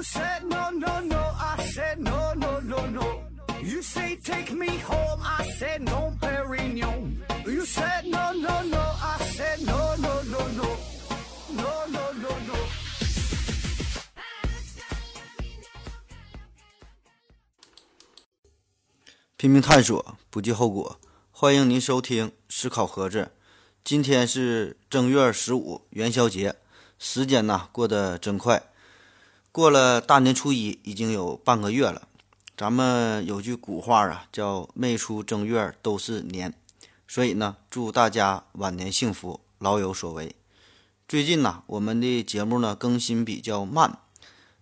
You said no, no, no, I said no, no, no, no. You say take me home, I said no, Perignon. You said no, no, no, I said no, no, no, no. No, no, no, no. no. 拼命探索，不计后果。欢迎您收听《思考盒子》。今天是正月十五元宵节，时间呐过得真快，过了大年初一已经有半个月了。咱们有句古话啊，叫“没出正月都是年”，所以呢，祝大家晚年幸福，老有所为。最近呐，我们的节目呢更新比较慢。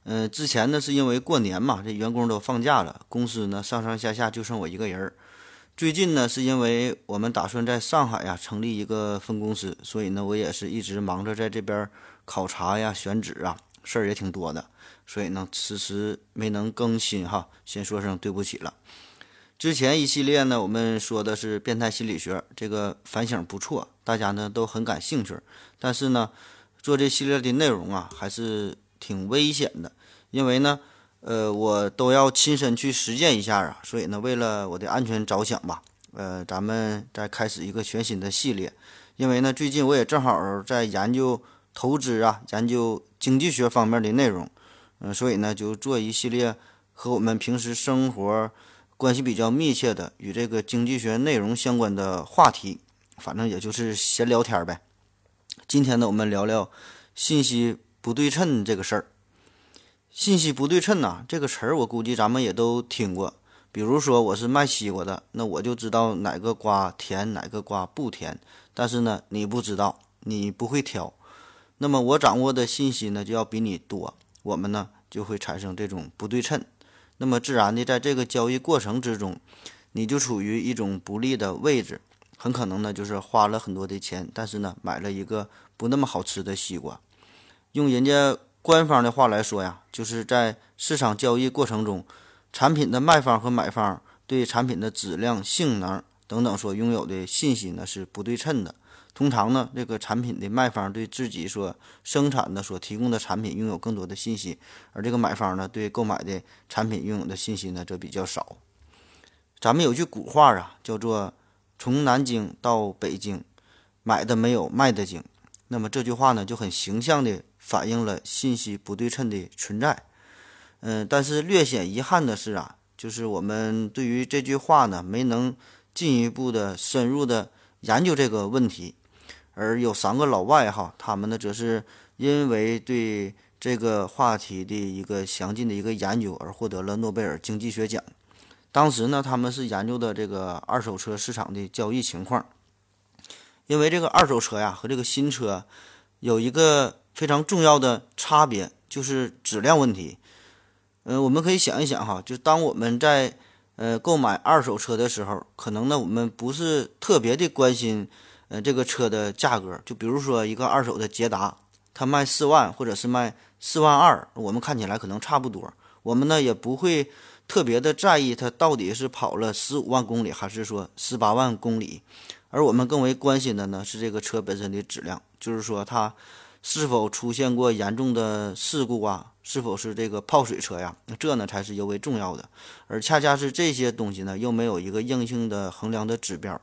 嗯，之前呢是因为过年嘛，这员工都放假了，公司呢上上下下就剩我一个人儿。最近呢是因为我们打算在上海呀成立一个分公司，所以呢我也是一直忙着在这边考察呀、选址啊，事儿也挺多的，所以呢迟迟没能更新哈，先说声对不起了。之前一系列呢我们说的是变态心理学，这个反响不错，大家呢都很感兴趣，但是呢做这系列的内容啊还是挺危险的。因为呢，呃，我都要亲身去实践一下啊，所以呢，为了我的安全着想吧，呃，咱们再开始一个全新的系列。因为呢，最近我也正好在研究投资啊，研究经济学方面的内容，嗯，所以呢，就做一系列和我们平时生活关系比较密切的与这个经济学内容相关的话题，反正也就是闲聊天呗。今天呢，我们聊聊信息不对称这个事儿。信息不对称呐，这个词儿我估计咱们也都听过。比如说我是卖西瓜的，那我就知道哪个瓜甜，哪个瓜不甜。但是呢，你不知道，你不会挑，那么我掌握的信息呢就要比你多，我们呢就会产生这种不对称。那么自然的，在这个交易过程之中，你就处于一种不利的位置，很可能呢就是花了很多的钱，但是呢买了一个不那么好吃的西瓜，用人家。官方的话来说呀，就是在市场交易过程中，产品的卖方和买方对产品的质量、性能等等所拥有的信息呢是不对称的。通常呢，这个产品的卖方对自己所生产的、所提供的产品拥有更多的信息，而这个买方呢，对购买的产品拥有的信息呢则比较少。咱们有句古话啊，叫做“从南京到北京，买的没有卖的精”。那么这句话呢，就很形象的。反映了信息不对称的存在，嗯，但是略显遗憾的是啊，就是我们对于这句话呢，没能进一步的深入的研究这个问题，而有三个老外哈，他们呢则是因为对这个话题的一个详尽的一个研究而获得了诺贝尔经济学奖。当时呢，他们是研究的这个二手车市场的交易情况，因为这个二手车呀和这个新车有一个。非常重要的差别就是质量问题。嗯，我们可以想一想哈，就当我们在呃购买二手车的时候，可能呢我们不是特别的关心呃这个车的价格。就比如说一个二手的捷达，它卖四万或者是卖四万二，我们看起来可能差不多。我们呢也不会特别的在意它到底是跑了十五万公里还是说十八万公里，而我们更为关心的呢是这个车本身的质量，就是说它。是否出现过严重的事故啊？是否是这个泡水车呀？这呢才是尤为重要的。而恰恰是这些东西呢，又没有一个硬性的衡量的指标。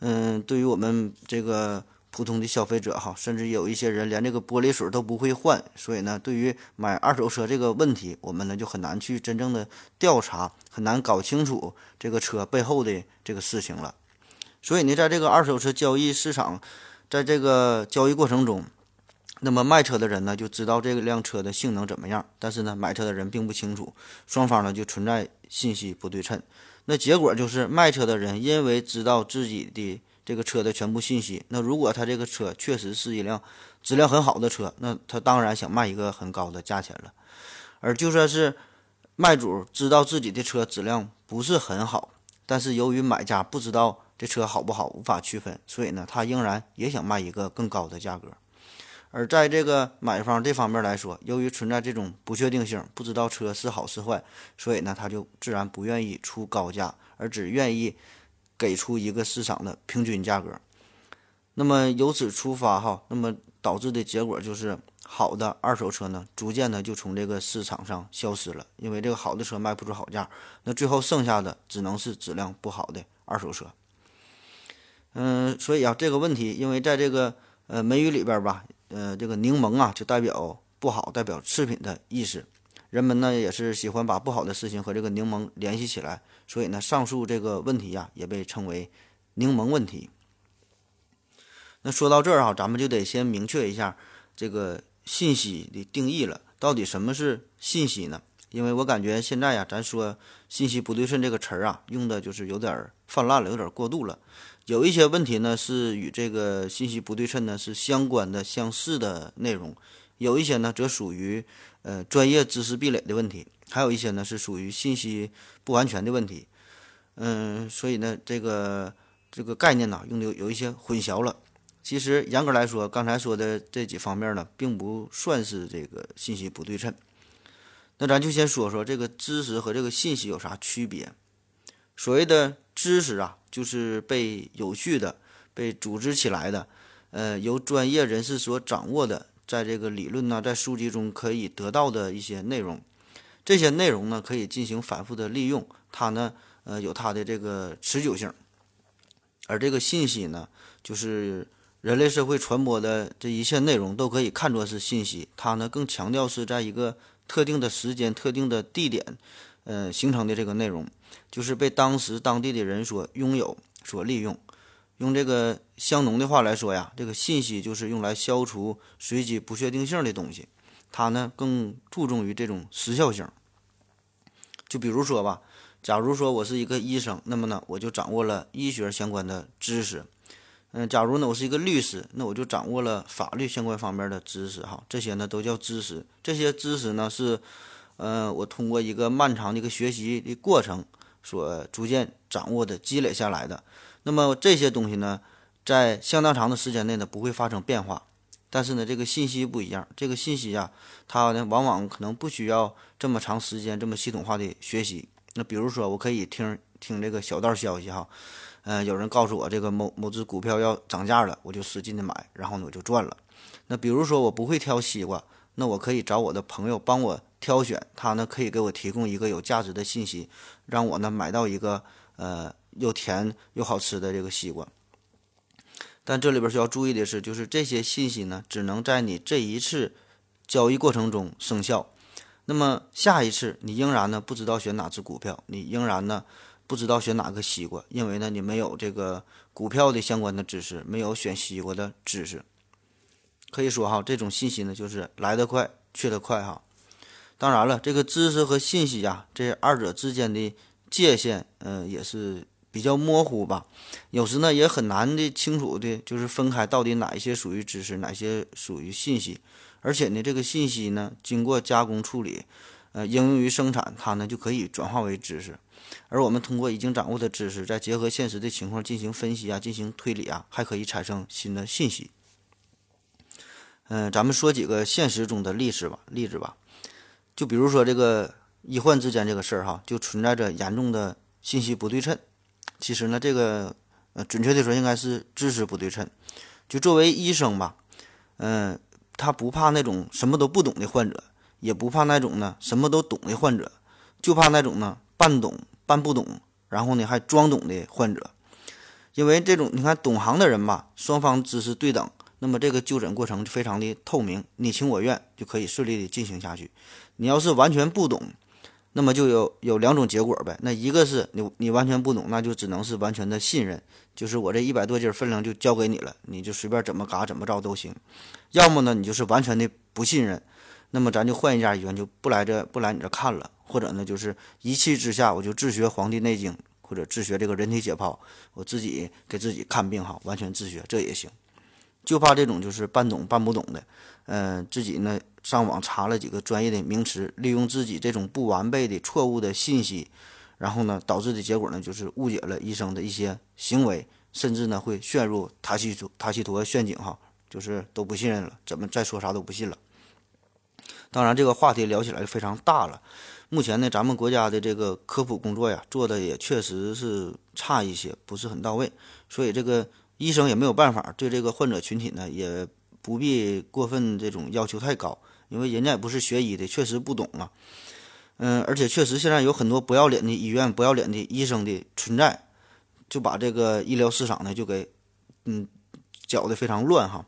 嗯，对于我们这个普通的消费者哈，甚至有一些人连这个玻璃水都不会换，所以呢，对于买二手车这个问题，我们呢就很难去真正的调查，很难搞清楚这个车背后的这个事情了。所以呢，在这个二手车交易市场，在这个交易过程中，那么卖车的人呢，就知道这辆车的性能怎么样，但是呢，买车的人并不清楚，双方呢就存在信息不对称。那结果就是卖车的人因为知道自己的这个车的全部信息，那如果他这个车确实是一辆质量很好的车，那他当然想卖一个很高的价钱了。而就算是卖主知道自己的车质量不是很好，但是由于买家不知道这车好不好，无法区分，所以呢，他仍然也想卖一个更高的价格。而在这个买方这方面来说，由于存在这种不确定性，不知道车是好是坏，所以呢，他就自然不愿意出高价，而只愿意给出一个市场的平均价格。那么由此出发哈，那么导致的结果就是好的二手车呢，逐渐的就从这个市场上消失了，因为这个好的车卖不出好价，那最后剩下的只能是质量不好的二手车。嗯，所以啊，这个问题，因为在这个呃美语里边吧，呃，这个柠檬啊，就代表不好，代表次品的意思。人们呢也是喜欢把不好的事情和这个柠檬联系起来，所以呢，上述这个问题呀，也被称为柠檬问题。那说到这儿哈，咱们就得先明确一下这个信息的定义了。到底什么是信息呢？因为我感觉现在呀，咱说信息不对称这个词儿啊，用的就是有点泛滥了，有点过度了。有一些问题呢，是与这个信息不对称呢是相关的、相似的内容；有一些呢，则属于呃专业知识壁垒的问题；还有一些呢，是属于信息不完全的问题。嗯，所以呢，这个这个概念呢，用的有一些混淆了。其实严格来说，刚才说的这几方面呢，并不算是这个信息不对称。那咱就先说说这个知识和这个信息有啥区别。所谓的知识啊，就是被有序的、被组织起来的，呃，由专业人士所掌握的，在这个理论呢，在书籍中可以得到的一些内容。这些内容呢，可以进行反复的利用，它呢，呃，有它的这个持久性。而这个信息呢，就是。人类社会传播的这一切内容都可以看作是信息，它呢更强调是在一个特定的时间、特定的地点，呃形成的这个内容，就是被当时当地的人所拥有、所利用。用这个香农的话来说呀，这个信息就是用来消除随机不确定性的东西，它呢更注重于这种时效性。就比如说吧，假如说我是一个医生，那么呢我就掌握了医学相关的知识。嗯，假如呢，我是一个律师，那我就掌握了法律相关方面的知识哈，这些呢都叫知识。这些知识呢是，呃，我通过一个漫长的一个学习的过程所逐渐掌握的、积累下来的。那么这些东西呢，在相当长的时间内呢不会发生变化。但是呢，这个信息不一样，这个信息啊，它呢往往可能不需要这么长时间、这么系统化的学习。那比如说，我可以听听这个小道消息哈。嗯，有人告诉我这个某某只股票要涨价了，我就使劲的买，然后呢我就赚了。那比如说我不会挑西瓜，那我可以找我的朋友帮我挑选，他呢可以给我提供一个有价值的信息，让我呢买到一个呃又甜又好吃的这个西瓜。但这里边需要注意的是，就是这些信息呢只能在你这一次交易过程中生效，那么下一次你仍然呢不知道选哪只股票，你仍然呢。不知道选哪个西瓜，因为呢你没有这个股票的相关的知识，没有选西瓜的知识。可以说哈，这种信息呢就是来得快去得快哈。当然了，这个知识和信息呀，这二者之间的界限，嗯，也是比较模糊吧。有时呢也很难的清楚的，就是分开到底哪一些属于知识，哪些属于信息。而且呢，这个信息呢经过加工处理，呃，应用于生产，它呢就可以转化为知识。而我们通过已经掌握的知识，再结合现实的情况进行分析啊，进行推理啊，还可以产生新的信息。嗯，咱们说几个现实中的例子吧，例子吧。就比如说这个医患之间这个事儿哈，就存在着严重的信息不对称。其实呢，这个呃，准确的说应该是知识不对称。就作为医生吧，嗯，他不怕那种什么都不懂的患者，也不怕那种呢什么都懂的患者，就怕那种呢半懂。半不懂，然后呢还装懂的患者，因为这种你看懂行的人吧，双方知识对等，那么这个就诊过程就非常的透明，你情我愿就可以顺利的进行下去。你要是完全不懂，那么就有有两种结果呗。那一个是你你完全不懂，那就只能是完全的信任，就是我这一百多斤分量就交给你了，你就随便怎么嘎怎么着都行。要么呢你就是完全的不信任，那么咱就换一家医院，就不来这不来你这看了。或者呢，就是一气之下，我就自学《黄帝内经》，或者自学这个人体解剖，我自己给自己看病哈，完全自学这也行。就怕这种就是半懂半不懂的，嗯，自己呢上网查了几个专业的名词，利用自己这种不完备的、错误的信息，然后呢导致的结果呢就是误解了医生的一些行为，甚至呢会陷入塔西图塔西佗陷阱哈，就是都不信任了，怎么再说啥都不信了。当然，这个话题聊起来就非常大了。目前呢，咱们国家的这个科普工作呀，做的也确实是差一些，不是很到位。所以这个医生也没有办法，对这个患者群体呢，也不必过分这种要求太高，因为人家也不是学医的，确实不懂啊。嗯，而且确实现在有很多不要脸的医院、不要脸的医生的存在，就把这个医疗市场呢就给嗯搅得非常乱哈。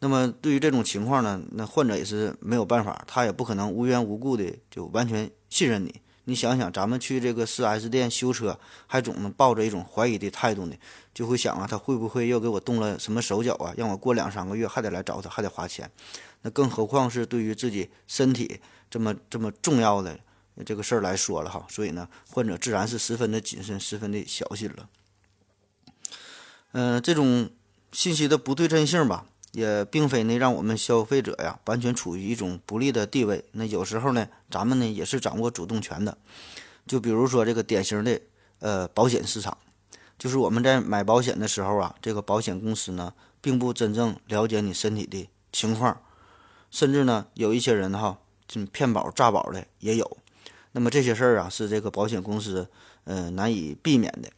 那么对于这种情况呢，那患者也是没有办法，他也不可能无缘无故的就完全信任你。你想想，咱们去这个四 S 店修车，还总能抱着一种怀疑的态度呢，就会想啊，他会不会又给我动了什么手脚啊，让我过两三个月还得来找他，还得花钱。那更何况是对于自己身体这么这么重要的这个事儿来说了哈，所以呢，患者自然是十分的谨慎，十分的小心了。嗯，这种信息的不对称性吧。也并非呢让我们消费者呀完全处于一种不利的地位。那有时候呢，咱们呢也是掌握主动权的。就比如说这个典型的呃保险市场，就是我们在买保险的时候啊，这个保险公司呢并不真正了解你身体的情况，甚至呢有一些人哈就，骗保诈保的也有。那么这些事儿啊是这个保险公司呃难以避免的。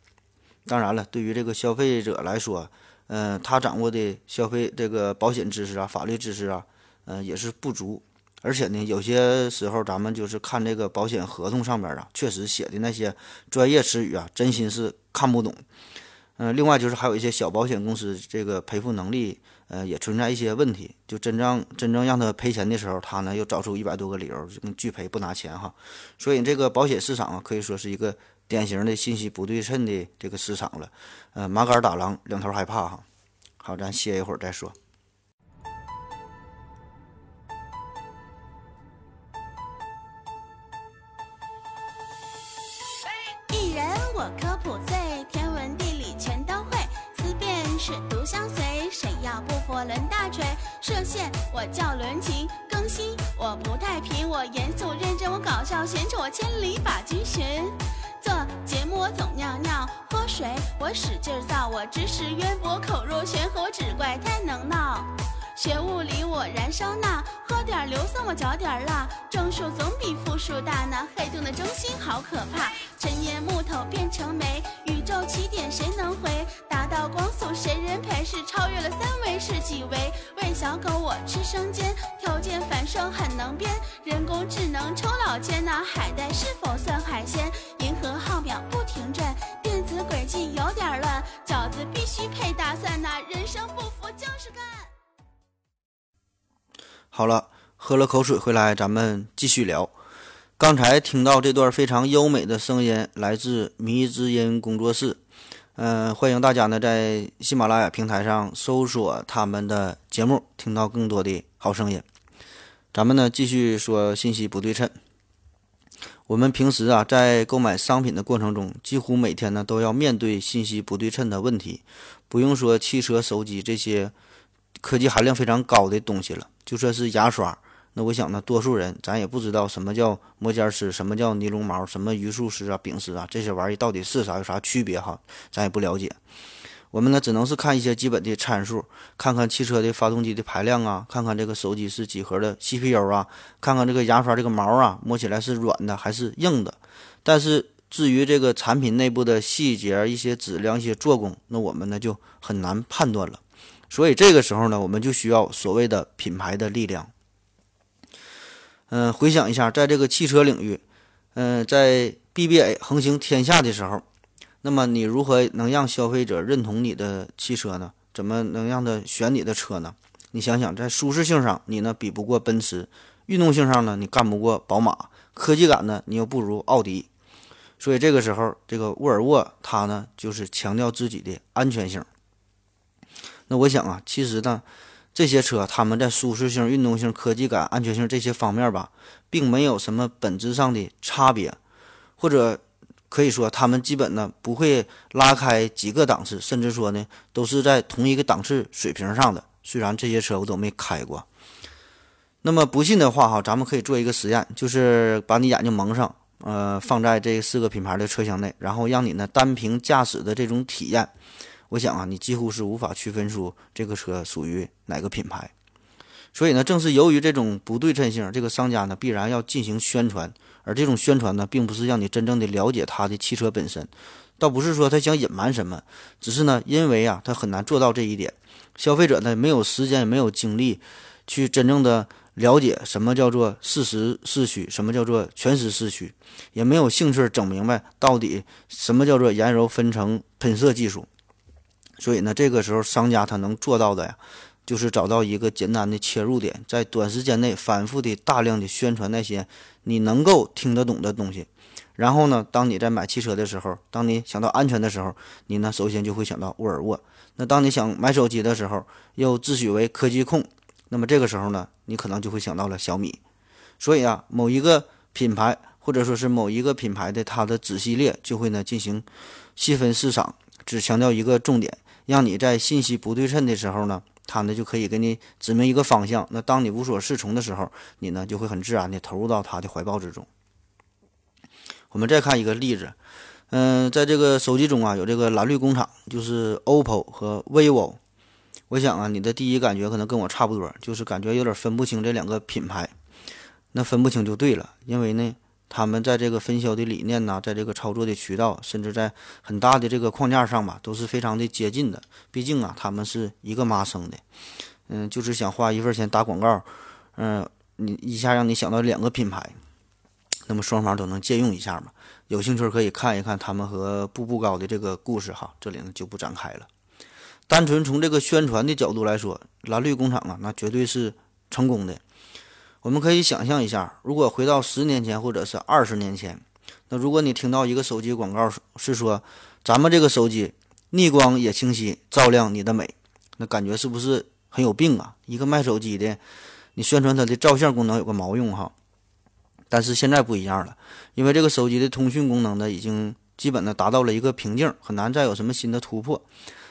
当然了，对于这个消费者来说。嗯，他掌握的消费这个保险知识啊、法律知识啊，嗯，也是不足。而且呢，有些时候咱们就是看这个保险合同上边啊，确实写的那些专业词语啊，真心是看不懂。嗯，另外就是还有一些小保险公司这个赔付能力，呃，也存在一些问题。就真正真正让他赔钱的时候，他呢又找出一百多个理由拒赔不拿钱哈。所以这个保险市场啊，可以说是一个。典型的信息不对称的这个市场了，呃，麻杆打狼，两头害怕哈。好，咱歇一会儿再说。一人我科普最，天文地理全都会，思辨是独相随，谁要不服抡大锤。射线我叫伦琴，更新我不太平，我严肃认真，我搞笑闲扯，我千里把君寻。节目我总尿尿喝水，我使劲造，我知识渊博口若悬河，我只怪太能闹。学物理我燃烧钠，喝点硫酸我嚼点辣，正数总比负数大那。黑洞的中心好可怕，陈年木头变吃生煎，条件反射很能编，人工智能抽老千呐。海带是否算海鲜？银河号秒不停转，电子轨迹有点乱，饺子必须配大蒜呐。人生不服就是干。好了，喝了口水回来，咱们继续聊。刚才听到这段非常优美的声音，来自迷之音工作室。嗯，欢迎大家呢在喜马拉雅平台上搜索他们的节目，听到更多的好声音。咱们呢继续说信息不对称。我们平时啊在购买商品的过程中，几乎每天呢都要面对信息不对称的问题。不用说汽车、手机这些科技含量非常高的东西了。就算是牙刷，那我想呢，多数人咱也不知道什么叫摩尖丝，什么叫尼龙毛，什么榆树丝啊、丙丝啊，这些玩意到底是啥，有啥区别哈？咱也不了解。我们呢，只能是看一些基本的参数，看看汽车的发动机的排量啊，看看这个手机是几核的 CPU 啊，看看这个牙刷这个毛啊，摸起来是软的还是硬的。但是至于这个产品内部的细节、一些质量、一些做工，那我们呢就很难判断了。所以这个时候呢，我们就需要所谓的品牌的力量。嗯，回想一下，在这个汽车领域，嗯，在 BBA 横行天下的时候，那么你如何能让消费者认同你的汽车呢？怎么能让他选你的车呢？你想想，在舒适性上，你呢比不过奔驰；运动性上呢，你干不过宝马；科技感呢，你又不如奥迪。所以这个时候，这个沃尔沃它呢，就是强调自己的安全性。那我想啊，其实呢，这些车他们在舒适性、运动性、科技感、安全性这些方面吧，并没有什么本质上的差别，或者可以说他们基本呢不会拉开几个档次，甚至说呢都是在同一个档次水平上的。虽然这些车我都没开过，那么不信的话哈，咱们可以做一个实验，就是把你眼睛蒙上，呃，放在这四个品牌的车厢内，然后让你呢单凭驾驶的这种体验。我想啊，你几乎是无法区分出这个车属于哪个品牌，所以呢，正是由于这种不对称性，这个商家呢必然要进行宣传，而这种宣传呢，并不是让你真正的了解他的汽车本身，倒不是说他想隐瞒什么，只是呢，因为啊，他很难做到这一点。消费者呢，没有时间，也没有精力去真正的了解什么叫做事实四驱，什么叫做全时四驱，也没有兴趣整明白到底什么叫做燃油分层喷射技术。所以呢，这个时候商家他能做到的呀，就是找到一个简单的切入点，在短时间内反复的大量的宣传那些你能够听得懂的东西。然后呢，当你在买汽车的时候，当你想到安全的时候，你呢首先就会想到沃尔沃。那当你想买手机的时候，又自诩为科技控，那么这个时候呢，你可能就会想到了小米。所以啊，某一个品牌或者说是某一个品牌的它的子系列就会呢进行细分市场，只强调一个重点，让你在信息不对称的时候呢，它呢就可以给你指明一个方向。那当你无所适从的时候，你呢就会很自然的投入到它的怀抱之中。我们再看一个例子，嗯，在这个手机中啊，有这个蓝绿工厂，就是 OPPO 和 vivo。我想啊，你的第一感觉可能跟我差不多，就是感觉有点分不清这两个品牌。那分不清就对了，因为呢，他们在这个分销的理念呐，在这个操作的渠道，甚至在很大的这个框架上吧，都是非常的接近的。毕竟啊，他们是一个妈生的，嗯，就是想花一份钱打广告，嗯，你一下让你想到两个品牌。那么双方都能借用一下嘛？有兴趣可以看一看他们和步步高的这个故事哈，这里呢就不展开了。单纯从这个宣传的角度来说，蓝绿工厂啊，那绝对是成功的。我们可以想象一下，如果回到十年前或者是二十年前，那如果你听到一个手机广告是说咱们这个手机逆光也清晰，照亮你的美，那感觉是不是很有病啊？一个卖手机的，你宣传它的照相功能有个毛用哈？但是现在不一样了，因为这个手机的通讯功能呢，已经基本的达到了一个瓶颈，很难再有什么新的突破。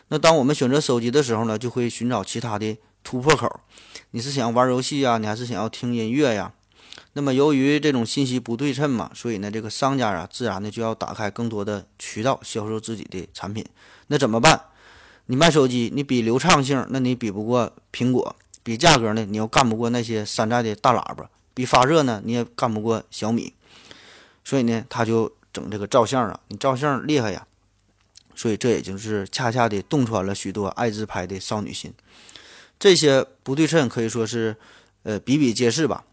那当我们选择手机的时候呢，就会寻找其他的突破口。你是想玩游戏呀，你还是想要听音乐呀？那么由于这种信息不对称嘛，所以呢，这个商家啊，自然的就要打开更多的渠道销售自己的产品。那怎么办？你卖手机，你比流畅性，那你比不过苹果；比价格呢，你又干不过那些山寨的大喇叭。比发热呢，你也干不过小米，所以呢，他就整这个照相啊，你照相厉害呀，所以这也就是恰恰的洞穿了许多爱自拍的少女心。这些不对称可以说是呃比比皆是吧？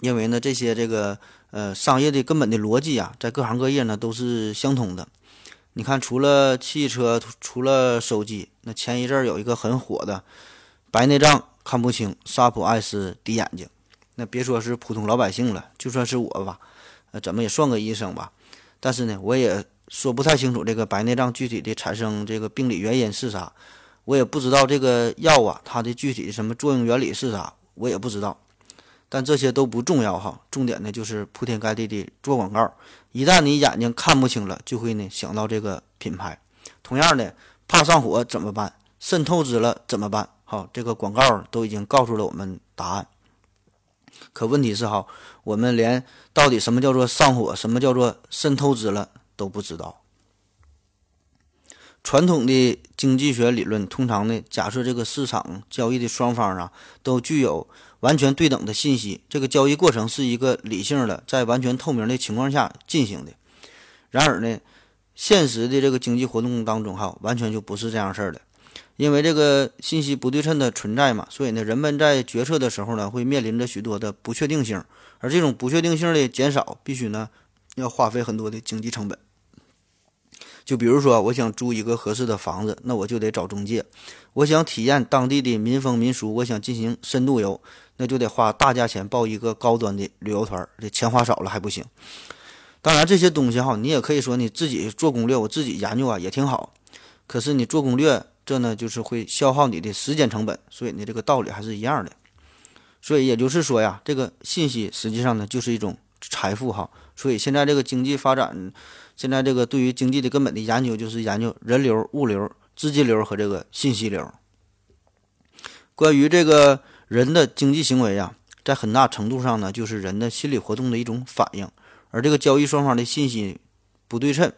因为呢，这些这个呃商业的根本的逻辑啊，在各行各业呢都是相通的。你看，除了汽车，除了手机，那前一阵儿有一个很火的白内障看不清，沙普爱思滴眼睛。那别说是普通老百姓了，就算是我吧，呃，怎么也算个医生吧。但是呢，我也说不太清楚这个白内障具体的产生这个病理原因是啥，我也不知道这个药啊，它的具体什么作用原理是啥，我也不知道。但这些都不重要哈，重点呢就是铺天盖地的做广告。一旦你眼睛看不清了，就会呢想到这个品牌。同样的，怕上火怎么办？肾透支了怎么办？好，这个广告都已经告诉了我们答案。可问题是哈，我们连到底什么叫做上火，什么叫做肾透支了都不知道。传统的经济学理论通常呢，假设这个市场交易的双方啊，都具有完全对等的信息，这个交易过程是一个理性的，在完全透明的情况下进行的。然而呢，现实的这个经济活动当中哈，完全就不是这样事儿的。因为这个信息不对称的存在嘛，所以呢，人们在决策的时候呢，会面临着许多的不确定性，而这种不确定性的减少，必须呢要花费很多的经济成本。就比如说，我想租一个合适的房子，那我就得找中介；我想体验当地的民风民俗，我想进行深度游，那就得花大价钱报一个高端的旅游团，这钱花少了还不行。当然，这些东西哈，你也可以说你自己做攻略，我自己研究啊也挺好。可是你做攻略。这呢就是会消耗你的时间成本，所以呢这个道理还是一样的。所以也就是说呀，这个信息实际上呢就是一种财富哈。所以现在这个经济发展，现在这个对于经济的根本的研究就是研究人流、物流、资金流和这个信息流。关于这个人的经济行为呀，在很大程度上呢就是人的心理活动的一种反应，而这个交易双方的信息不对称，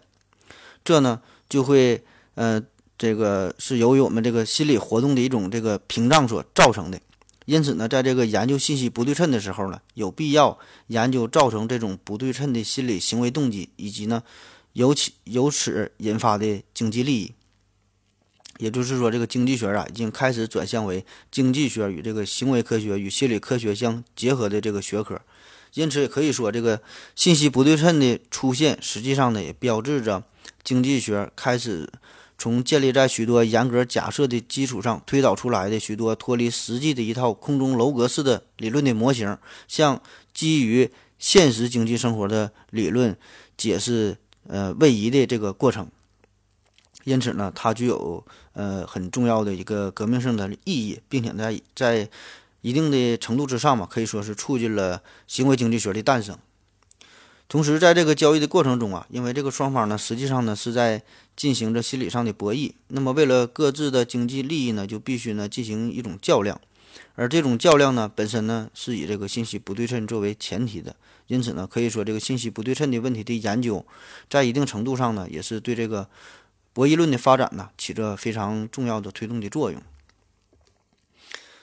这呢就会呃。这个是由于我们这个心理活动的一种这个屏障所造成的，因此呢，在这个研究信息不对称的时候呢，有必要研究造成这种不对称的心理行为动机，以及呢，由其由此引发的经济利益。也就是说，这个经济学啊，已经开始转向为经济学与这个行为科学与心理科学相结合的这个学科。因此，也可以说，这个信息不对称的出现，实际上呢，也标志着经济学开始从建立在许多严格假设的基础上推导出来的许多脱离实际的一套空中楼阁式的理论的模型，向基于现实经济生活的理论解释呃位移的这个过程。因此呢，它具有呃很重要的一个革命性的意义，并且在在一定的程度之上嘛，可以说是促进了行为经济学的诞生。同时，在这个交易的过程中啊，因为这个双方呢，实际上呢是在进行着心理上的博弈。那么，为了各自的经济利益呢，就必须呢进行一种较量。而这种较量呢，本身呢是以这个信息不对称作为前提的。因此呢，可以说这个信息不对称的问题的研究，在一定程度上呢，也是对这个。博弈论的发展呢，起着非常重要的推动的作用。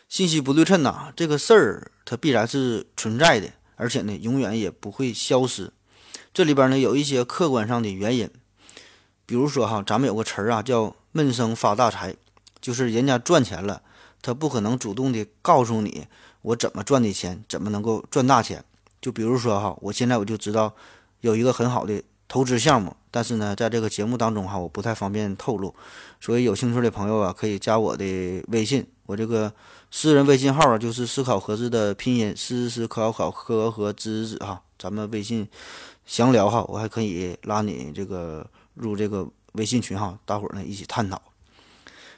信息不对称呐，这个事儿它必然是存在的，而且呢，永远也不会消失。这里边呢，有一些客观上的原因，比如说哈，咱们有个词儿啊，叫“闷声发大财”，就是人家赚钱了，他不可能主动的告诉你我怎么赚的钱，怎么能够赚大钱。就比如说哈，我现在我就知道有一个很好的。投资项目，但是呢，在这个节目当中哈，我不太方便透露，所以有兴趣的朋友啊，可以加我的微信，我这个私人微信号啊，就是思考盒子的拼音，思思考考科和知知哈，咱们微信详聊哈，我还可以拉你这个入这个微信群哈，大伙儿呢一起探讨。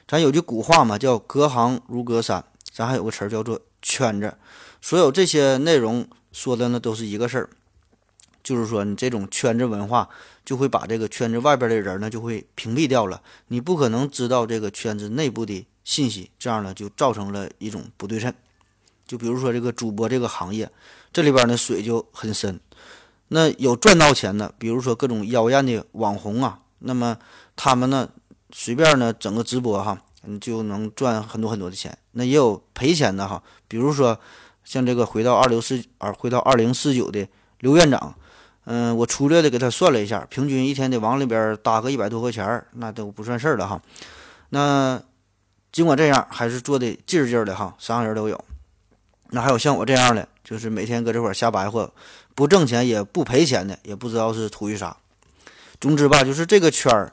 咱有句古话嘛，叫隔行如隔山，咱还有个词儿叫做圈子，所有这些内容说的呢都是一个事儿。就是说，你这种圈子文化就会把这个圈子外边的人呢，就会屏蔽掉了。你不可能知道这个圈子内部的信息，这样呢，就造成了一种不对称。就比如说这个主播这个行业，这里边呢水就很深。那有赚到钱的，比如说各种妖艳的网红啊，那么他们呢随便呢整个直播哈，你就能赚很多很多的钱。那也有赔钱的哈，比如说像这个回到二六四二回到二零四九的刘院长。嗯，我粗略的给他算了一下，平均一天得往里边搭个一百多块钱那都不算事儿了哈。那尽管这样，还是做的劲儿劲儿的哈，啥样人都有。那还有像我这样的，就是每天搁这块瞎白活，不挣钱也不赔钱的，也不知道是图于啥。总之吧，就是这个圈儿，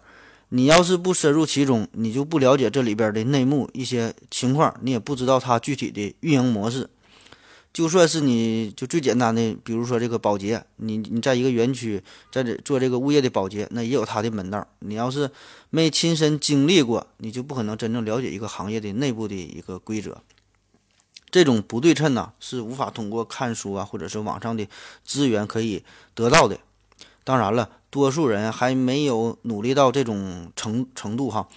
你要是不深入其中，你就不了解这里边的内幕一些情况，你也不知道它具体的运营模式。就算是你就最简单的，比如说这个保洁，你你在一个园区在这做这个物业的保洁，那也有他的门道。你要是没亲身经历过，你就不可能真正了解一个行业的内部的一个规则。这种不对称呢，是无法通过看书啊，或者是网上的资源可以得到的。当然了，多数人还没有努力到这种程程度哈。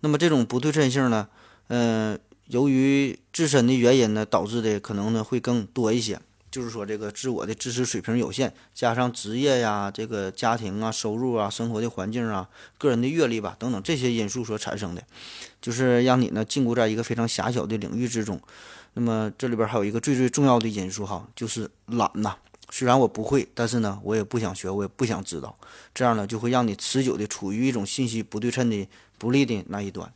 那么这种不对称性呢，嗯。由于自身的原因呢，导致的可能呢会更多一些。就是说，这个自我的知识水平有限，加上职业呀、这个家庭啊、收入啊、生活的环境啊、个人的阅历吧等等这些因素所产生的，就是让你呢禁锢在一个非常狭小的领域之中。那么这里边还有一个最最重要的因素哈，就是懒呐。虽然我不会，但是呢，我也不想学，我也不想知道。这样呢，就会让你持久的处于一种信息不对称的不利的那一端。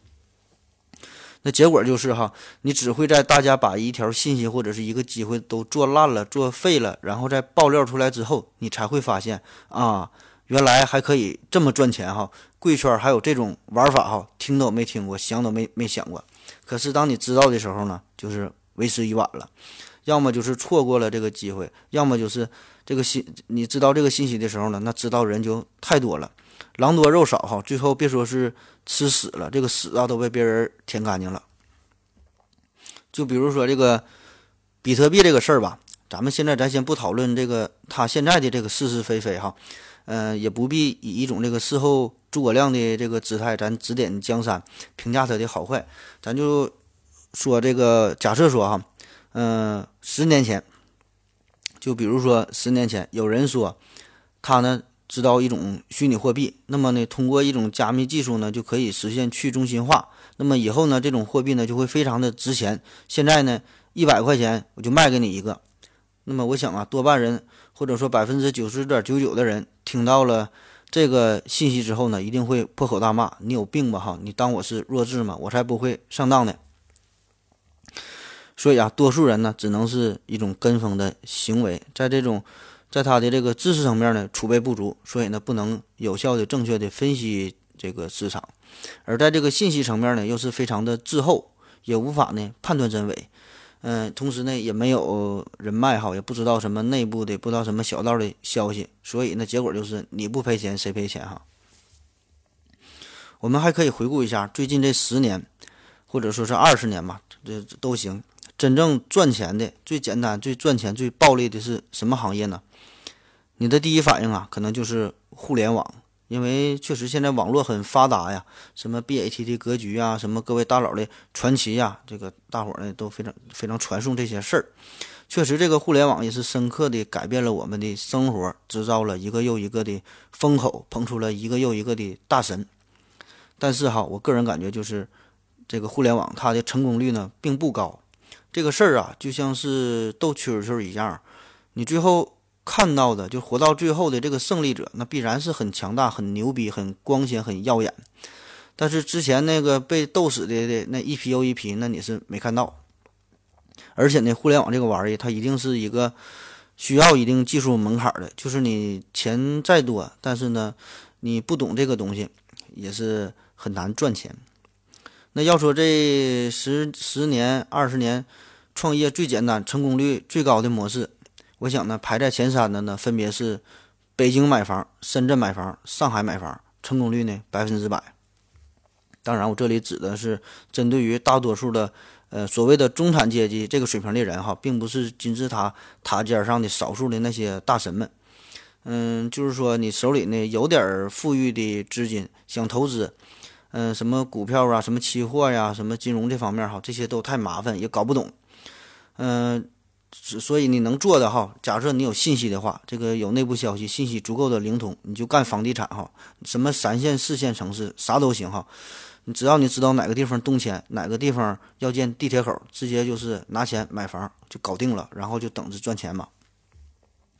那结果就是哈，你只会在大家把一条信息或者是一个机会都做烂了、做废了，然后再爆料出来之后，你才会发现啊，原来还可以这么赚钱哈！贵圈还有这种玩法哈，听都没听过，想都没没想过。可是当你知道的时候呢，就是为时已晚了，要么就是错过了这个机会，要么就是这个信你知道这个信息的时候呢，那知道人就太多了。狼多肉少哈，最后别说是吃屎了，这个屎啊都被别人舔干净了。就比如说这个比特币这个事儿吧，咱们现在咱先不讨论这个他现在的这个是是非非哈，嗯，也不必以一种这个事后诸葛亮的这个姿态，咱指点江山，评价他的好坏。咱就说这个假设说哈，嗯，十年前，就比如说十年前有人说他呢。知道一种虚拟货币，那么呢，通过一种加密技术呢，就可以实现去中心化。那么以后呢，这种货币呢就会非常的值钱。现在呢，一百块钱我就卖给你一个。那么我想啊，多半人或者说百分之九十点九九的人听到了这个信息之后呢，一定会破口大骂：“你有病吧？哈，你当我是弱智吗？我才不会上当呢。”所以啊，多数人呢，只能是一种跟风的行为，在这种，在他的这个知识层面呢，储备不足，所以呢，不能有效的、正确的分析这个市场，而在这个信息层面呢，又是非常的滞后，也无法呢判断真伪。嗯，同时呢，也没有人脉哈，也不知道什么内部的，不知道什么小道的消息，所以呢，结果就是你不赔钱谁赔钱哈。我们还可以回顾一下最近这十年，或者说是二十年吧，这都行。真正赚钱的、最简单、最赚钱、最暴利的是什么行业呢？你的第一反应啊，可能就是互联网。因为确实现在网络很发达呀，什么 BAT 的格局啊，什么各位大佬的传奇呀，这个大伙呢都非常非常传颂这些事儿。确实，这个互联网也是深刻的改变了我们的生活，制造了一个又一个的风口，捧出了一个又一个的大神。但是哈，我个人感觉就是这个互联网它的成功率呢并不高。这个事儿啊，就像是斗蛐蛐一样，你最后。看到的就活到最后的这个胜利者，那必然是很强大、很牛逼、很光鲜、很耀眼。但是之前那个被斗死的那一批又一批，那你是没看到。而且呢，互联网这个玩意儿，它一定是一个需要一定技术门槛的，就是你钱再多，但是呢，你不懂这个东西，也是很难赚钱。那要说这十十年、二十年创业最简单、成功率最高的模式。我想呢，排在前三的呢，分别是北京买房、深圳买房、上海买房，成功率呢百分之百。当然，我这里指的是针对于大多数的呃所谓的中产阶级这个水平的人哈，并不是金字塔塔尖上的少数的那些大神们。嗯，就是说你手里呢有点富裕的资金，想投资，嗯，什么股票啊，什么期货呀，什么金融这方面哈，这些都太麻烦，也搞不懂。嗯。所以你能做的哈，假设你有信息的话，这个有内部消息，信息足够的灵通，你就干房地产哈，什么三线、四线城市啥都行哈。你只要你知道哪个地方动迁，哪个地方要建地铁口，直接就是拿钱买房就搞定了，然后就等着赚钱嘛。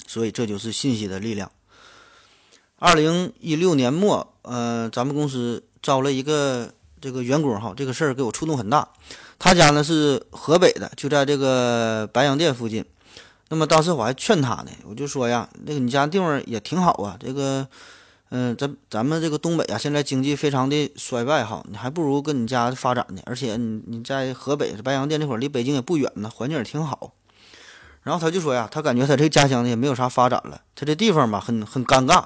所以这就是信息的力量。二零一六年末，呃，咱们公司招了一个这个员工哈，这个事儿给我触动很大。他家呢是河北的，就在这个白洋淀附近。那么当时我还劝他呢，我就说呀，那个你家地方也挺好啊，这个，嗯，咱咱们这个东北啊，现在经济非常的衰败哈，你还不如跟你家发展呢。而且你你在河北白洋淀这块儿，离北京也不远呢，环境也挺好。然后他就说呀，他感觉他这个家乡呢也没有啥发展了，他这地方吧很很尴尬，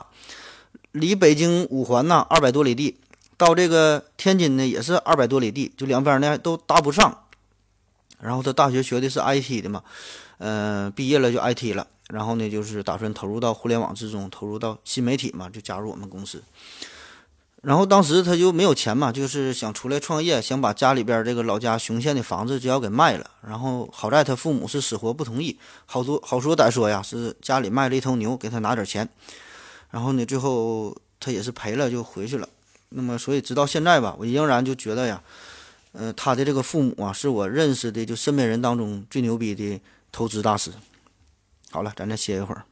离北京五环呢二百多里地。到这个天津呢，也是二百多里地，就两边呢都搭不上。然后他大学学的是 IT 的嘛，嗯，毕业了就 IT 了。然后呢，就是打算投入到互联网之中，投入到新媒体嘛，就加入我们公司。然后当时他就没有钱嘛，就是想出来创业，想把家里边这个老家雄县的房子就要给卖了。然后好在他父母是死活不同意，好说好说歹说呀，是家里卖了一头牛给他拿点钱。然后呢，最后他也是赔了就回去了。那么，所以直到现在吧，我仍然就觉得呀，呃，他的这个父母啊，是我认识的就身边人当中最牛逼的投资大师。好了，咱再歇一会儿。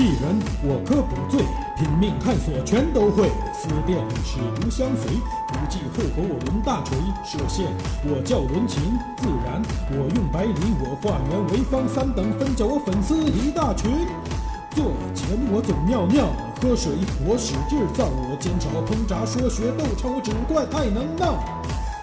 一人我可不醉，拼命探索全都会。思辨历史如相随，不计后果我抡大锤。射线我叫伦琴，自然我用白磷，我化圆为方，三等分叫我粉丝一大群。做节目我总尿尿，喝水我使劲造，我煎炒烹炸说学逗唱我只怪太能闹。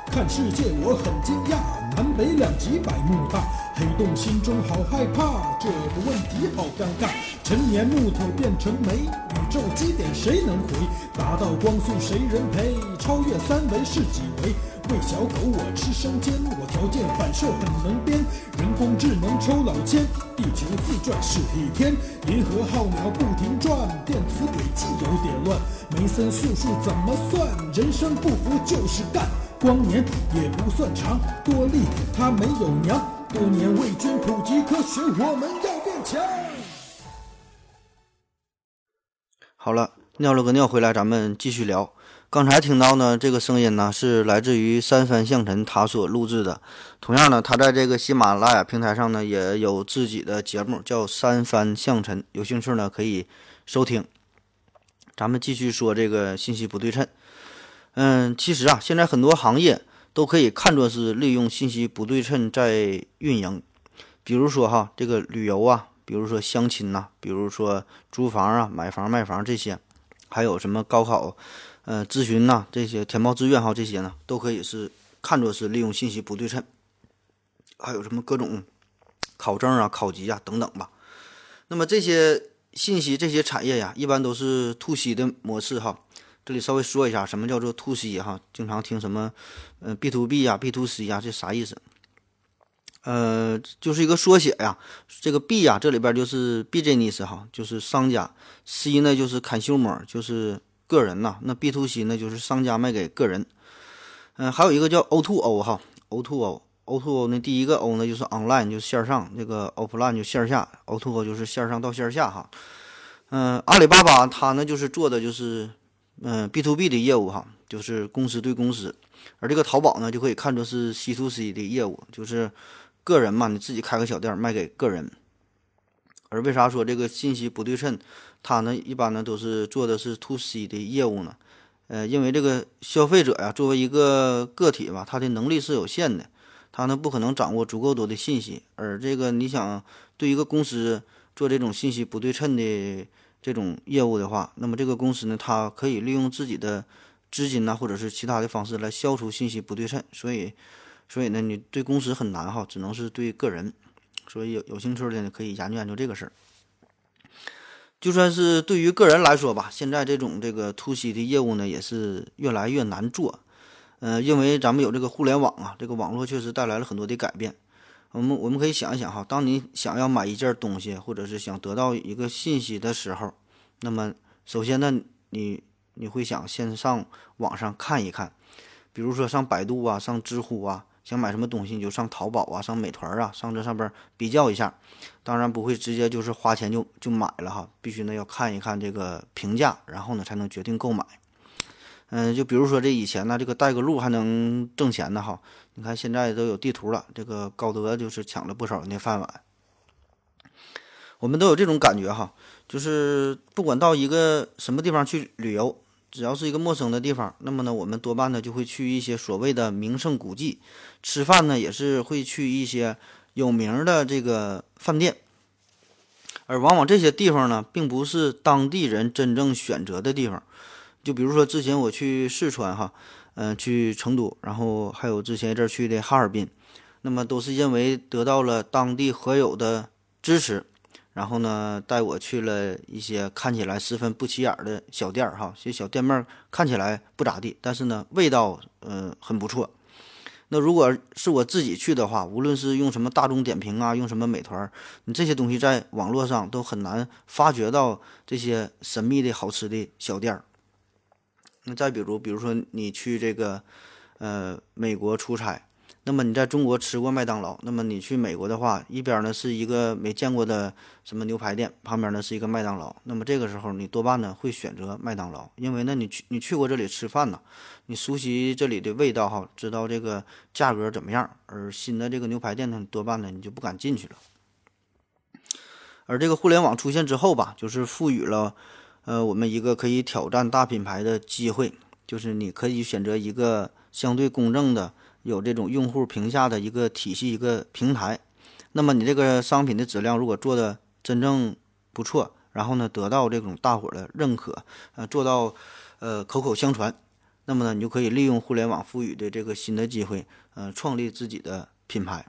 看世界我很惊讶，南北两极百慕大。黑洞心中好害怕，这个问题好尴尬。陈年木头变成煤，宇宙基点谁能回？达到光速谁人陪？超越三维是几维？喂小狗我吃生煎，我条件反射很能编。人工智能抽老千，地球自转是一天。银河浩渺不停转，电磁轨迹有点乱。梅森素数怎么算？人生不服就是干。光年也不算长，多利他没有娘。多年为君普及科学，我们要变强。好了，尿了个尿回来，咱们继续聊。刚才听到呢，这个声音呢是来自于三番相尘他所录制的。同样呢，他在这个喜马拉雅平台上呢也有自己的节目，叫三番相尘。有兴趣呢可以收听。咱们继续说这个信息不对称。嗯，其实啊，现在很多行业都可以看作是利用信息不对称在运营。比如说哈，这个旅游啊，比如说相亲呐，比如说租房啊、买房卖房这些，还有什么高考。呃，咨询呐，这些填报志愿哈，这些呢，都可以是看作是利用信息不对称。还有什么各种考证啊、考级啊等等吧。那么这些信息、这些产业呀，一般都是 to C 的模式哈。这里稍微说一下，什么叫做 to C 哈？经常听什么，呃，B to B 呀、B to C 呀，这啥意思？呃，就是一个缩写呀。这个 B 呀，这里边就是 business 哈，就是商家；C 呢，就是 consumer，就是。个人呐，那 B to C 呢，就是商家卖给个人。嗯，还有一个叫 O to O 哈，O to O，O to O 呢，第一个 O 呢就是 online，就是线上；那个 offline 就线下，O to O 就是线上到线下哈。嗯，阿里巴巴它呢就是做的就是嗯 B to B 的业务哈，就是公司对公司。而这个淘宝呢就可以看作是 C to C 的业务，就是个人嘛，你自己开个小店卖给个人。而为啥说这个信息不对称？它呢，一般呢都是做的是 to C 的业务呢，呃，因为这个消费者呀，作为一个个体吧，他的能力是有限的，他呢不可能掌握足够多的信息。而这个你想对一个公司做这种信息不对称的这种业务的话，那么这个公司呢，它可以利用自己的资金呐，或者是其他的方式来消除信息不对称。所以，所以呢，你对公司很难哈，只能是对个人。所以有有兴趣的呢，可以研究研究这个事儿。就算是对于个人来说吧，现在这种这个突袭的业务呢，也是越来越难做。嗯，因为咱们有这个互联网啊，这个网络确实带来了很多的改变。我们我们可以想一想哈，当你想要买一件东西，或者是想得到一个信息的时候，那么首先呢，你你会想先上网上看一看，比如说上百度啊，上知乎啊。想买什么东西，你就上淘宝啊，上美团啊，上这上边比较一下。当然不会直接就是花钱就就买了哈，必须呢要看一看这个评价，然后呢才能决定购买。嗯，就比如说这以前呢，这个带个路还能挣钱呢哈。你看现在都有地图了，这个高德就是抢了不少人的饭碗。我们都有这种感觉哈，就是不管到一个什么地方去旅游。只要是一个陌生的地方，那么呢，我们多半呢就会去一些所谓的名胜古迹，吃饭呢也是会去一些有名的这个饭店，而往往这些地方呢，并不是当地人真正选择的地方。就比如说之前我去四川哈，嗯，去成都，然后还有之前一阵去的哈尔滨，那么都是因为得到了当地合友的支持。然后呢，带我去了一些看起来十分不起眼的小店儿，哈，这小店面看起来不咋地，但是呢，味道嗯很不错。那如果是我自己去的话，无论是用什么大众点评啊，用什么美团，你这些东西在网络上都很难发掘到这些神秘的好吃的小店儿。那再比如，比如说你去这个呃美国出差。那么你在中国吃过麦当劳，那么你去美国的话，一边呢是一个没见过的什么牛排店，旁边呢是一个麦当劳。那么这个时候你多半呢会选择麦当劳，因为呢你去你去过这里吃饭呢，你熟悉这里的味道哈，知道这个价格怎么样。而新的这个牛排店呢，多半呢你就不敢进去了。而这个互联网出现之后吧，就是赋予了呃我们一个可以挑战大品牌的机会，就是你可以选择一个相对公正的。有这种用户评价的一个体系、一个平台，那么你这个商品的质量如果做的真正不错，然后呢得到这种大伙的认可，呃，做到呃口口相传，那么呢你就可以利用互联网赋予的这个新的机会，呃，创立自己的品牌。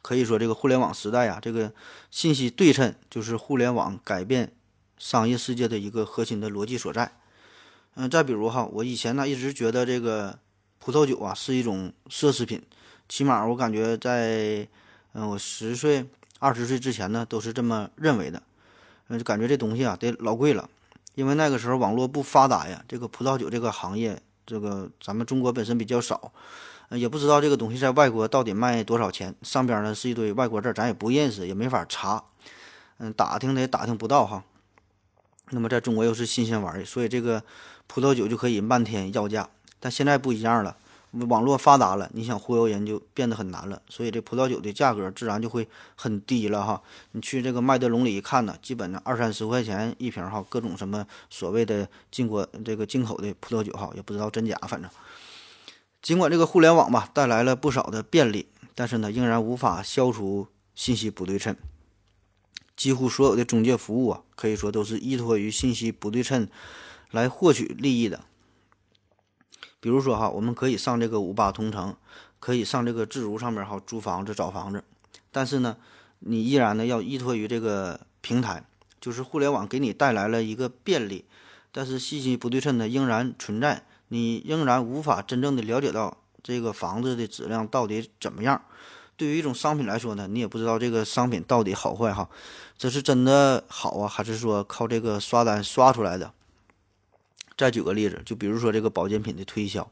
可以说，这个互联网时代啊，这个信息对称就是互联网改变商业世界的一个核心的逻辑所在。嗯，再比如哈，我以前呢一直觉得这个。葡萄酒啊是一种奢侈品，起码我感觉在，嗯，我十岁、二十岁之前呢都是这么认为的，嗯，就感觉这东西啊得老贵了，因为那个时候网络不发达呀，这个葡萄酒这个行业，这个咱们中国本身比较少，也不知道这个东西在外国到底卖多少钱，上边呢是一堆外国字，咱也不认识，也没法查，嗯，打听的也打听不到哈，那么在中国又是新鲜玩意，所以这个葡萄酒就可以漫天要价。但现在不一样了，网络发达了，你想忽悠人就变得很难了，所以这葡萄酒的价格自然就会很低了哈。你去这个麦德龙里一看呢，基本上二三十块钱一瓶哈，各种什么所谓的进国这个进口的葡萄酒哈，也不知道真假，反正。尽管这个互联网吧带来了不少的便利，但是呢，仍然无法消除信息不对称。几乎所有的中介服务啊，可以说都是依托于信息不对称来获取利益的。比如说哈，我们可以上这个五八同城，可以上这个自如上面哈租房子、找房子，但是呢，你依然呢要依托于这个平台，就是互联网给你带来了一个便利，但是信息不对称呢仍然存在。你仍然无法真正的了解到这个房子的质量到底怎么样。对于一种商品来说呢，你也不知道这个商品到底好坏哈，这是真的好啊，还是说靠这个刷单刷出来的？再举个例子，就比如说这个保健品的推销，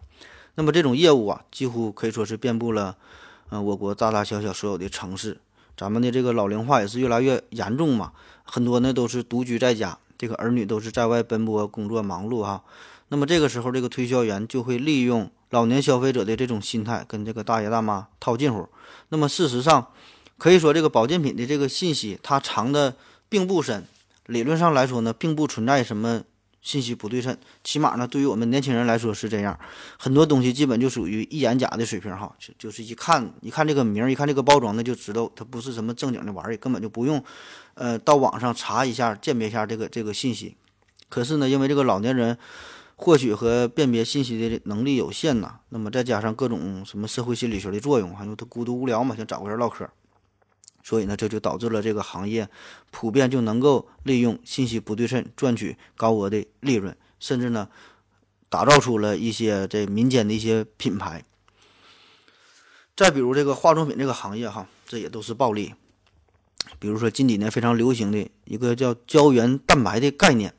那么这种业务啊，几乎可以说是遍布了，嗯，我国大大小小所有的城市。咱们的这个老龄化也是越来越严重嘛，很多呢都是独居在家，这个儿女都是在外奔波工作忙碌哈。那么这个时候，这个推销员就会利用老年消费者的这种心态，跟这个大爷大妈套近乎。那么事实上，可以说这个保健品的这个信息它藏的并不深，理论上来说呢，并不存在什么信息不对称。起码呢，对于我们年轻人来说是这样，很多东西基本就属于一眼假的水平哈，就就是一看一看这个名儿，一看这个包装，那就知道它不是什么正经的玩意儿，根本就不用，呃，到网上查一下鉴别一下这个这个信息。可是呢，因为这个老年人。获取和辨别信息的能力有限呐，那么再加上各种什么社会心理学的作用，还有他孤独无聊嘛，想找个人唠嗑，所以呢，这就导致了这个行业普遍就能够利用信息不对称赚取高额的利润，甚至呢，打造出了一些这民间的一些品牌。再比如这个化妆品这个行业哈，这也都是暴利。比如说近几年非常流行的一个叫胶原蛋白的概念。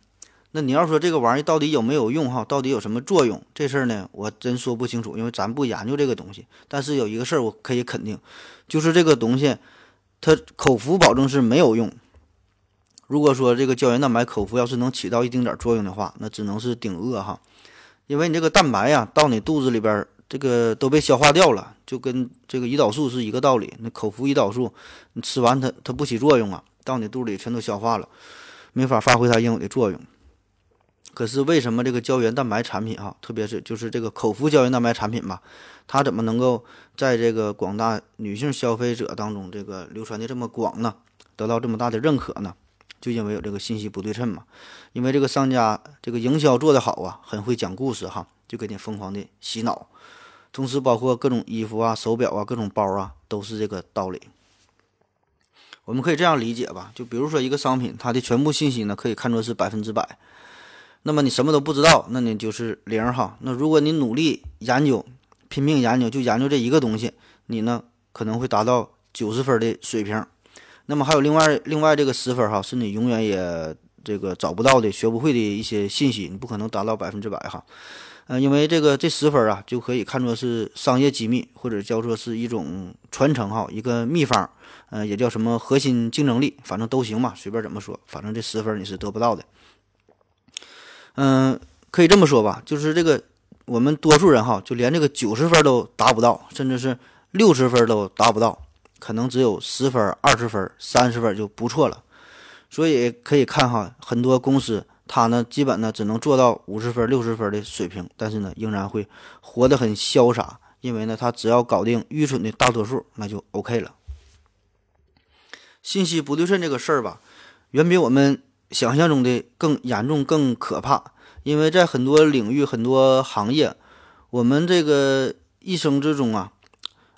那你要说这个玩意儿到底有没有用哈？到底有什么作用？这事儿呢，我真说不清楚，因为咱不研究这个东西。但是有一个事儿我可以肯定，就是这个东西，它口服保证是没有用。如果说这个胶原蛋白口服要是能起到一丁点儿作用的话，那只能是顶饿哈。因为你这个蛋白呀，到你肚子里边，这个都被消化掉了，就跟这个胰岛素是一个道理。那口服胰岛素，你吃完它它不起作用啊，到你肚里全都消化了，没法发挥它应有的作用。可是为什么这个胶原蛋白产品啊，特别是就是这个口服胶原蛋白产品吧，它怎么能够在这个广大女性消费者当中这个流传的这么广呢？得到这么大的认可呢？就因为有这个信息不对称嘛。因为这个商家这个营销做得好啊，很会讲故事哈，就给你疯狂的洗脑。同时，包括各种衣服啊、手表啊、各种包啊，都是这个道理。我们可以这样理解吧？就比如说一个商品，它的全部信息呢，可以看作是百分之百。那么你什么都不知道，那你就是零哈。那如果你努力研究，拼命研究，就研究这一个东西，你呢可能会达到九十分的水平。那么还有另外另外这个十分哈，是你永远也这个找不到的、学不会的一些信息，你不可能达到百分之百哈。嗯，因为这个这十分啊，就可以看作是商业机密，或者叫做是一种传承哈，一个秘方，嗯，也叫什么核心竞争力，反正都行嘛，随便怎么说，反正这十分你是得不到的。嗯，可以这么说吧，就是这个我们多数人哈，就连这个九十分都达不到，甚至是六十分都达不到，可能只有十分、二十分、三十分就不错了。所以可以看哈，很多公司它呢，基本呢只能做到五十分、六十分的水平，但是呢，仍然会活得很潇洒，因为呢，他只要搞定愚蠢的大多数，那就 OK 了。信息不对称这个事儿吧，远比我们。想象中的更严重、更可怕，因为在很多领域、很多行业，我们这个一生之中啊，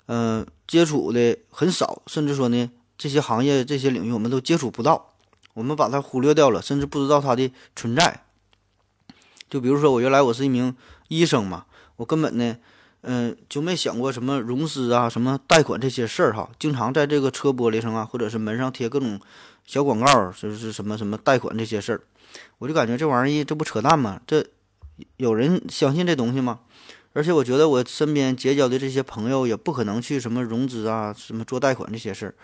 嗯，接触的很少，甚至说呢，这些行业、这些领域我们都接触不到，我们把它忽略掉了，甚至不知道它的存在。就比如说，我原来我是一名医生嘛，我根本呢，嗯，就没想过什么融资啊、什么贷款这些事儿哈，经常在这个车玻璃上啊，或者是门上贴各种。小广告就是什么什么贷款这些事儿，我就感觉这玩意儿这不扯淡吗？这有人相信这东西吗？而且我觉得我身边结交的这些朋友也不可能去什么融资啊、什么做贷款这些事儿，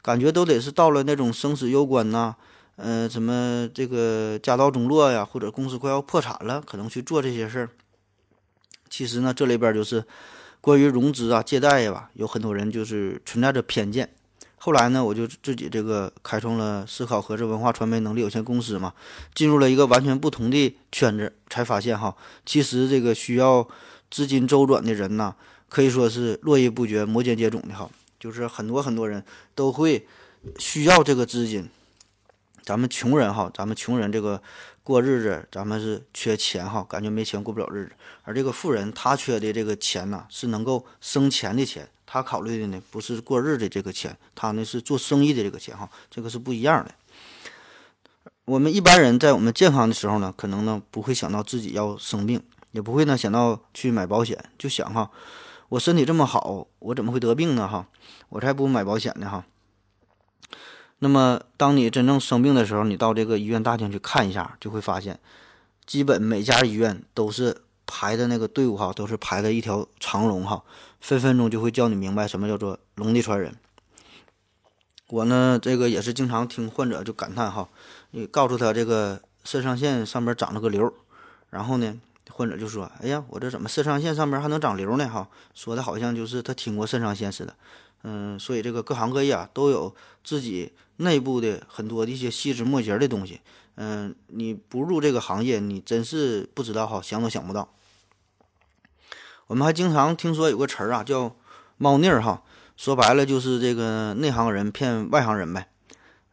感觉都得是到了那种生死攸关呐，呃，什么这个家道中落呀，或者公司快要破产了，可能去做这些事儿。其实呢，这里边就是关于融资啊、借贷呀吧，有很多人就是存在着偏见。后来呢，我就自己这个开创了思考盒子文化传媒能力有限公司嘛，进入了一个完全不同的圈子，才发现哈，其实这个需要资金周转的人呐，可以说是络绎不绝、摩肩接踵的哈，就是很多很多人都会需要这个资金。咱们穷人哈，咱们穷人这个过日子，咱们是缺钱哈，感觉没钱过不了日子。而这个富人他缺的这个钱呢，是能够生钱的钱。他考虑的呢，不是过日子这个钱，他呢是做生意的这个钱哈，这个是不一样的。我们一般人在我们健康的时候呢，可能呢不会想到自己要生病，也不会呢想到去买保险，就想哈，我身体这么好，我怎么会得病呢哈？我才不买保险呢哈。那么当你真正生病的时候，你到这个医院大厅去看一下，就会发现，基本每家医院都是。排的那个队伍哈，都是排的一条长龙哈，分分钟就会叫你明白什么叫做龙的传人。我呢，这个也是经常听患者就感叹哈，你告诉他这个肾上腺上面长了个瘤，然后呢，患者就说：“哎呀，我这怎么肾上腺上面还能长瘤呢？”哈，说的好像就是他听过肾上腺似的。嗯，所以这个各行各业啊，都有自己内部的很多的一些细枝末节的东西。嗯，你不入这个行业，你真是不知道哈，想都想不到。我们还经常听说有个词儿啊，叫“猫腻儿”哈，说白了就是这个内行人骗外行人呗。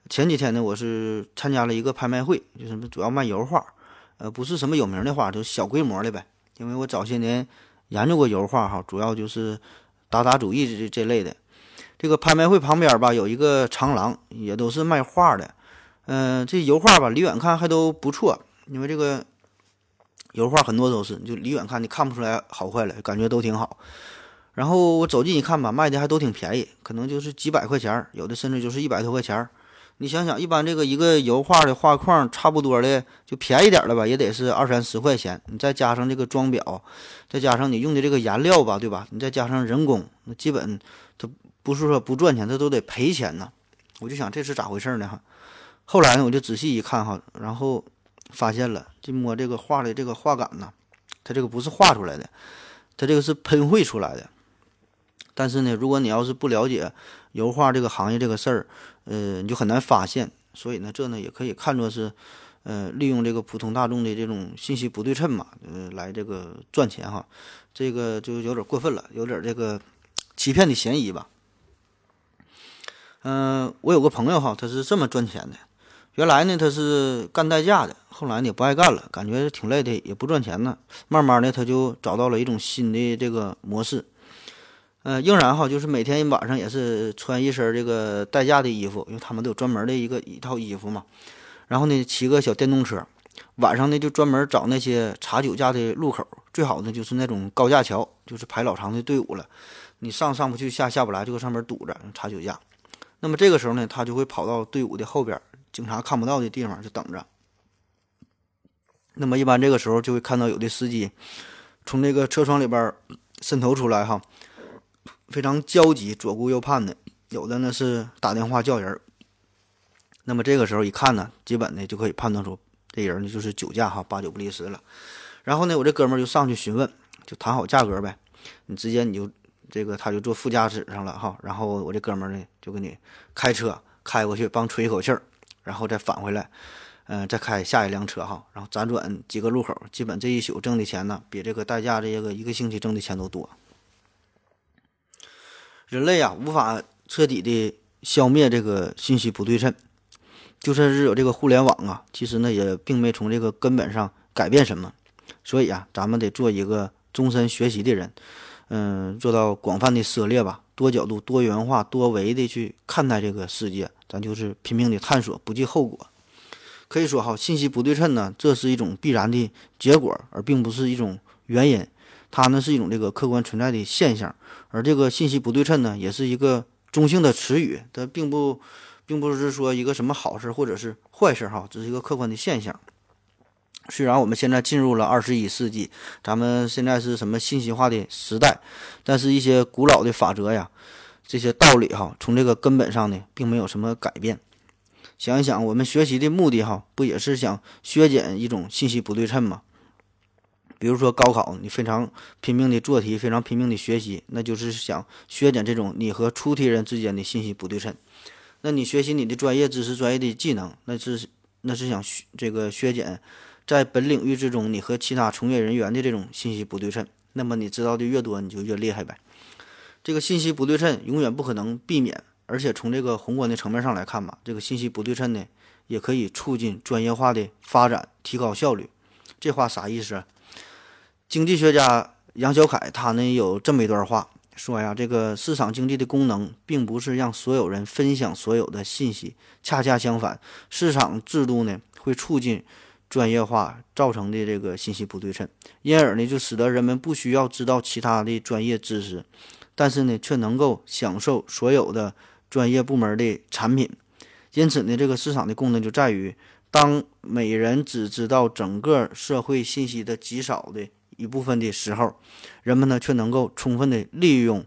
前几天呢，我是参加了一个拍卖会，就是主要卖油画，呃，不是什么有名的画，就是小规模的呗。因为我早些年研究过油画哈，主要就是达达主义这这类的。这个拍卖会旁边吧，有一个长廊，也都是卖画的。嗯，这油画吧，离远看还都不错，因为这个。油画很多都是，就离远看你看不出来好坏来，感觉都挺好。然后我走近一看吧，卖的还都挺便宜，可能就是几百块钱有的甚至就是一百多块钱你想想，一般这个一个油画的画框差不多的，就便宜点的吧，也得是二三十块钱。你再加上这个装裱，再加上你用的这个颜料吧，对吧？你再加上人工，那基本不是说不赚钱，他都得赔钱呢。我就想这是咋回事呢？哈，后来呢，我就仔细一看哈，然后。发现了，就摸这个画的这个画杆呢，它这个不是画出来的，它这个是喷绘出来的。但是呢，如果你要是不了解油画这个行业这个事儿，呃，你就很难发现。所以呢，这呢也可以看作是，呃，利用这个普通大众的这种信息不对称嘛，呃，来这个赚钱哈。这个就有点过分了，有点这个欺骗的嫌疑吧。嗯，我有个朋友哈，他是这么赚钱的。原来呢，他是干代驾的，后来呢不爱干了，感觉挺累的，也不赚钱呢。慢慢的，他就找到了一种新的这个模式，呃，仍然哈，就是每天晚上也是穿一身这个代驾的衣服，因为他们都有专门的一个一套衣服嘛。然后呢，骑个小电动车，晚上呢就专门找那些查酒驾的路口，最好呢就是那种高架桥，就是排老长的队伍了，你上上不去，下下不来，就搁上面堵着查酒驾。那么这个时候呢，他就会跑到队伍的后边。警察看不到的地方就等着。那么一般这个时候就会看到有的司机从那个车窗里边渗透出来，哈，非常焦急，左顾右盼的。有的呢是打电话叫人。那么这个时候一看呢，基本呢就可以判断出这人呢就是酒驾，哈，八九不离十了。然后呢，我这哥们儿就上去询问，就谈好价格呗。你直接你就这个他就坐副驾驶上了，哈。然后我这哥们儿呢就给你开车开过去，帮吹一口气儿。然后再返回来，嗯，再开下一辆车哈，然后辗转几个路口，基本这一宿挣的钱呢，比这个代驾这个一个星期挣的钱都多。人类啊，无法彻底的消灭这个信息不对称，就算是有这个互联网啊，其实呢也并没从这个根本上改变什么。所以啊，咱们得做一个终身学习的人，嗯，做到广泛的涉猎吧，多角度、多元化、多维的去看待这个世界。咱就是拼命的探索，不计后果。可以说哈，信息不对称呢，这是一种必然的结果，而并不是一种原因。它呢是一种这个客观存在的现象。而这个信息不对称呢，也是一个中性的词语，它并不，并不是说一个什么好事或者是坏事哈，只是一个客观的现象。虽然我们现在进入了二十一世纪，咱们现在是什么信息化的时代，但是一些古老的法则呀。这些道理哈，从这个根本上呢，并没有什么改变。想一想，我们学习的目的哈，不也是想削减一种信息不对称吗？比如说高考，你非常拼命的做题，非常拼命的学习，那就是想削减这种你和出题人之间的信息不对称。那你学习你的专业知识、专业的技能，那是那是想这个削减在本领域之中你和其他从业人员的这种信息不对称。那么你知道的越多，你就越厉害呗。这个信息不对称永远不可能避免，而且从这个宏观的层面上来看吧，这个信息不对称呢，也可以促进专业化的发展，提高效率。这话啥意思？经济学家杨小凯他呢有这么一段话，说呀，这个市场经济的功能并不是让所有人分享所有的信息，恰恰相反，市场制度呢会促进专业化造成的这个信息不对称，因而呢就使得人们不需要知道其他的专业知识，但是呢却能够享受所有的专业部门的产品，因此呢这个市场的功能就在于，当每人只知道整个社会信息的极少的。一部分的时候，人们呢却能够充分的利用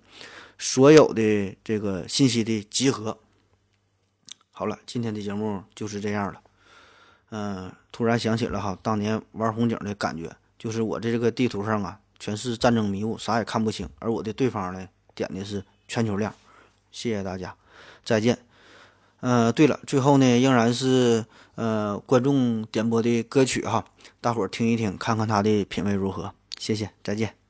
所有的这个信息的集合。好了，今天的节目就是这样了。嗯，突然想起了哈，当年玩红警的感觉，就是我的这个地图上啊全是战争迷雾，啥也看不清，而我的对方呢点的是全球亮。谢谢大家，再见。呃，对了，最后呢仍然是呃观众点播的歌曲哈，大伙儿听一听，看看他的品味如何。谢谢，再见。